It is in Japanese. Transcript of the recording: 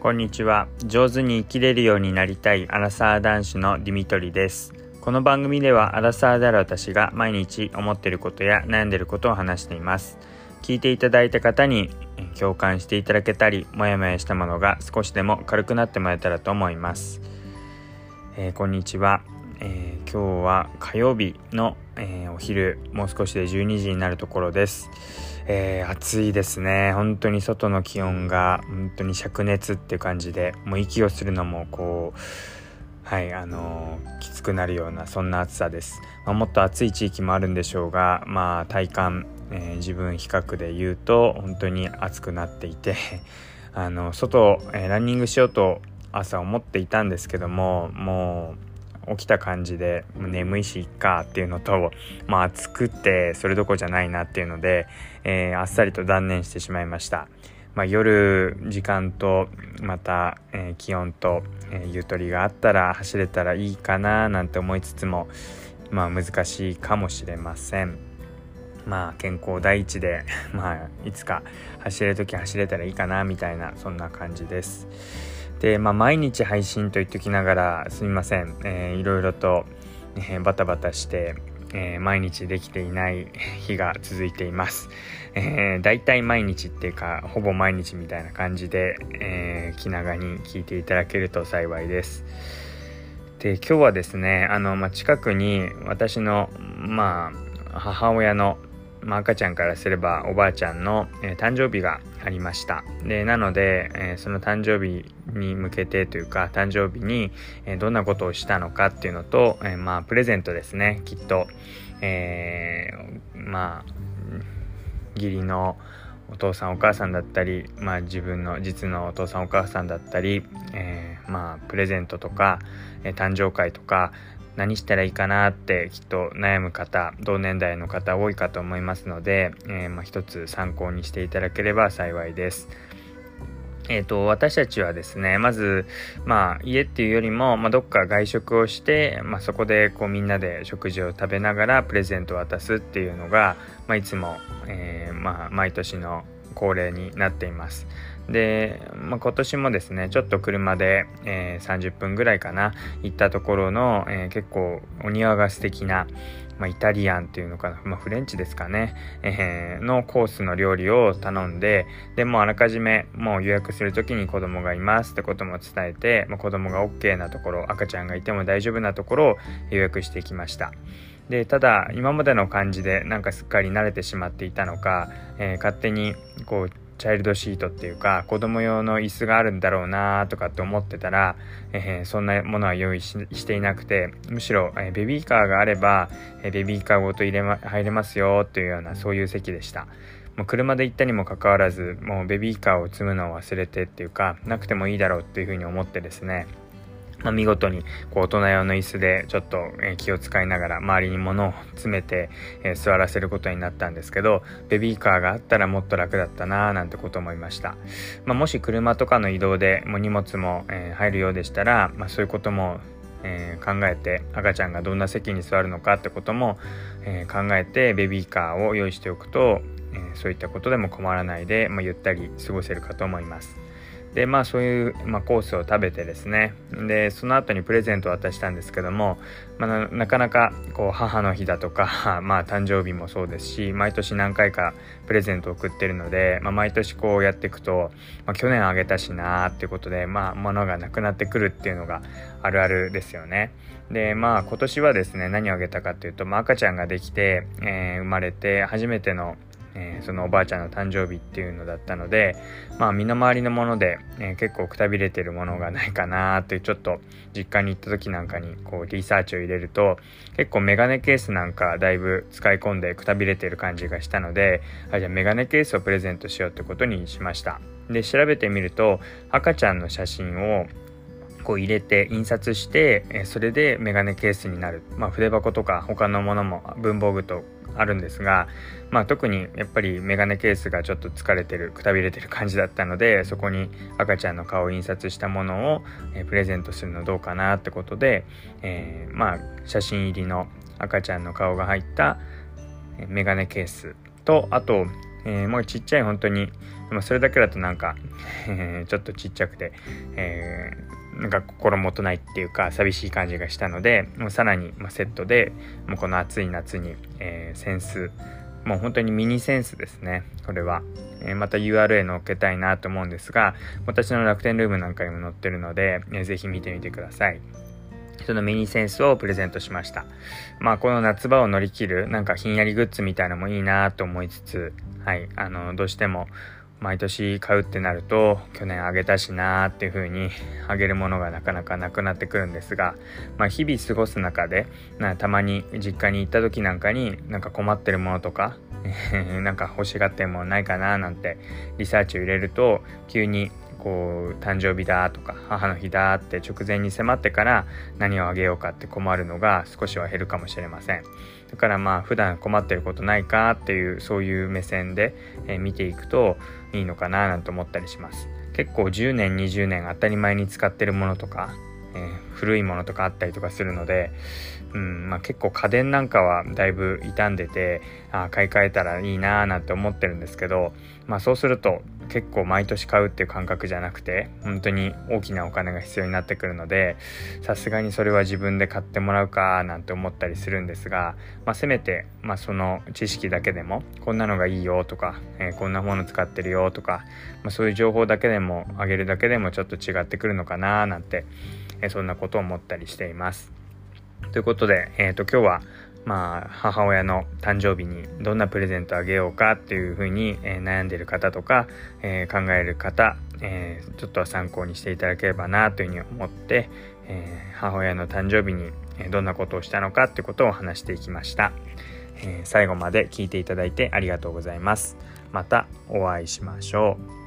こんにちは。上手に生きれるようになりたいアラサー男子のディミトリです。この番組ではアラサーである私が毎日思っていることや悩んでいることを話しています。聞いていただいた方に共感していただけたりモヤモヤしたものが少しでも軽くなってもらえたらと思います、えー、こんにちは、えー、今日は火曜日の、えー、お昼もう少しで12時になるところです。えー、暑いですね。本当に外の気温が本当に灼熱っていう感じでもう息をするのもこうはいあのー、きつくなるようなそんな暑さです、まあ、もっと暑い地域もあるんでしょうがまあ体感、えー、自分比較で言うと本当に暑くなっていて あの外、えー、ランニングしようと朝思っていたんですけどももう起きた感じで眠いしいっかっていうのと、まあ、暑くてそれどころじゃないなっていうので、えー、あっさりと断念してしまいました。まあ、夜時間とまた、えー、気温と、えー、ゆとりがあったら走れたらいいかななんて思いつつも、まあ、難しいかもしれません。まあ健康第一で、まあ、いつか走れる時走れたらいいかなみたいなそんな感じです。で、まあ、毎日配信と言っておきながらすみません、えー、いろいろと、えー、バタバタして、えー、毎日できていない 日が続いています。えー、大体毎日っていうかほぼ毎日みたいな感じで、えー、気長に聞いていただけると幸いです。で今日はですねあの、まあ、近くに私のまあ母親のまあ、赤ちゃんからすればおばあちゃんの、えー、誕生日がありました。でなので、えー、その誕生日に向けてというか誕生日に、え、どんなことをしたのかっていうのと、えまあプレゼントですねきっと、えまあ義理のお父さんお母さんだったり、まあ、自分の実のお父さんお母さんだったり、えまあプレゼントとか、え誕生会とか何したらいいかなってきっと悩む方同年代の方多いかと思いますので、えー、まあ、一つ参考にしていただければ幸いです。えーと、私たちはですねまず、まあ、家っていうよりも、まあ、どっか外食をして、まあ、そこでこうみんなで食事を食べながらプレゼントを渡すっていうのが、まあ、いつも、えー、まあ、毎年の恒例になっています。で、まあ、今年もですねちょっと車で、えー、30分ぐらいかな行ったところの、えー、結構お庭が素敵な、まあ、イタリアンっていうのかな、まあ、フレンチですかね、えー、のコースの料理を頼んででもあらかじめもう予約する時に子供がいますってことも伝えて、まあ、子供が OK なところ赤ちゃんがいても大丈夫なところを予約してきました。でただ今までの感じでなんかすっかり慣れてしまっていたのか、えー、勝手にこうチャイルドシートっていうか子供用の椅子があるんだろうなとかって思ってたら、えー、そんなものは用意していなくてむしろ、えー、ベビーカーがあれば、えー、ベビーカーごと入れ、ま、入れますよっていうようなそういう席でした。もう車で行ったにもかかわらずもうベビーカーを積むのを忘れてっていうかなくてもいいだろうっていうふうに思ってですねまあ、見事にこう大人用の椅子でちょっと、気を使いながら周りに物を詰めて、え、座らせることになったんですけどベビーカーがあったらもっと楽だったなぁなんてこと思いました、まあ、もし車とかの移動でもう荷物も、え、入るようでしたら、まあ、そういうこともえ、考えて赤ちゃんがどんな席に座るのかってことも、え、考えてベビーカーを用意しておくと、え、そういったことでも困らないで、ま、ゆったり過ごせるかと思います。でまあそういう、まあ、コースを食べてですねでその後にプレゼントを渡したんですけども、まあ、なかなかこう母の日だとか、まあ、誕生日もそうですし毎年何回かプレゼントを送ってるので、まあ、毎年こうやっていくと、まあ、去年あげたしなーっていうことで、まあ、物がなくなってくるっていうのがあるあるですよね。でまあ今年はですね何をあげたかっていうと、まあ、赤ちゃんができて、えー、生まれて初めてのえー、そのおばあちゃんの誕生日っていうのだったのでまあ身の回りのもので、えー、結構くたびれてるものがないかなってちょっと実家に行った時なんかにこうリサーチを入れると結構メガネケースなんかだいぶ使い込んでくたびれてる感じがしたのであじゃあメガネケースをプレゼントしようってことにしました。で調べてみると赤ちゃんの写真をこう入れて印刷してそれでメガネケースになる、まあ、筆箱とか他のものも文房具とあるんですが、まあ、特にやっぱりメガネケースがちょっと疲れてるくたびれてる感じだったのでそこに赤ちゃんの顔を印刷したものを、え、プレゼントするのどうかなってことで、えー、まあ写真入りの赤ちゃんの顔が入ったメガネケースとあと、えー、もうちっちゃい本当に。でもそれだけだとなんか、えー、ちょっとちっちゃくて、えー、なんか心もとないっていうか寂しい感じがしたのでもうさらに、まセットでもうこの暑い夏に、えー、センスもう本当にミニセンスですね。これは、えー、また URL 載っけたいなと思うんですが私の楽天ルームなんかにも載ってるので、えー、ぜひ見てみてください。そのミニセンスをプレゼントしました。まあこの夏場を乗り切るなんかひんやりグッズみたいなのもいいなと思いつつ、はい、あの、どうしても毎年買うってなると去年あげたしなーっていう風にあげるものがなかなかなくなってくるんですが、まあ、日々過ごす中でなたまに実家に行った時なんかになんか困ってるものとか なんか欲しがってるものないかななんてリサーチを入れると急にこう誕生日だとか母の日だって直前に迫ってから何をあげようかって困るのが少しは減るかもしれません。だからまあ普段困ってることないかっていうそういう目線で、え見ていくといいのかななんて思ったりします結構10年20年当たり前に使ってるものとか、えー、古いものとかあったりとかするのでうんまあ、結構家電なんかはだいぶ傷んでてあ買い替えたらいいなーなんて思ってるんですけど、まあ、そうすると結構毎年買うっていう感覚じゃなくて本当に大きなお金が必要になってくるのでさすがにそれは自分で買ってもらうかなんて思ったりするんですが、まあ、せめて、まあ、その知識だけでもこんなのがいいよとか、えー、こんなもの使ってるよとか、まあ、そういう情報だけでもあげるだけでもちょっと違ってくるのかななんて、えー、そんなことを思ったりしています。ということで、えっ、ー、と、今日は、まあ、母親の誕生日にどんなプレゼントあげようかっていうふうに、えー、悩んでる方とか、えー、考える方、えちょっと参考にしていただければなというふうに思って、え母親の誕生日にどんなことをしたのかってことを話していきました、え最後まで聞いていただいてありがとうございます。またお会いしましょう。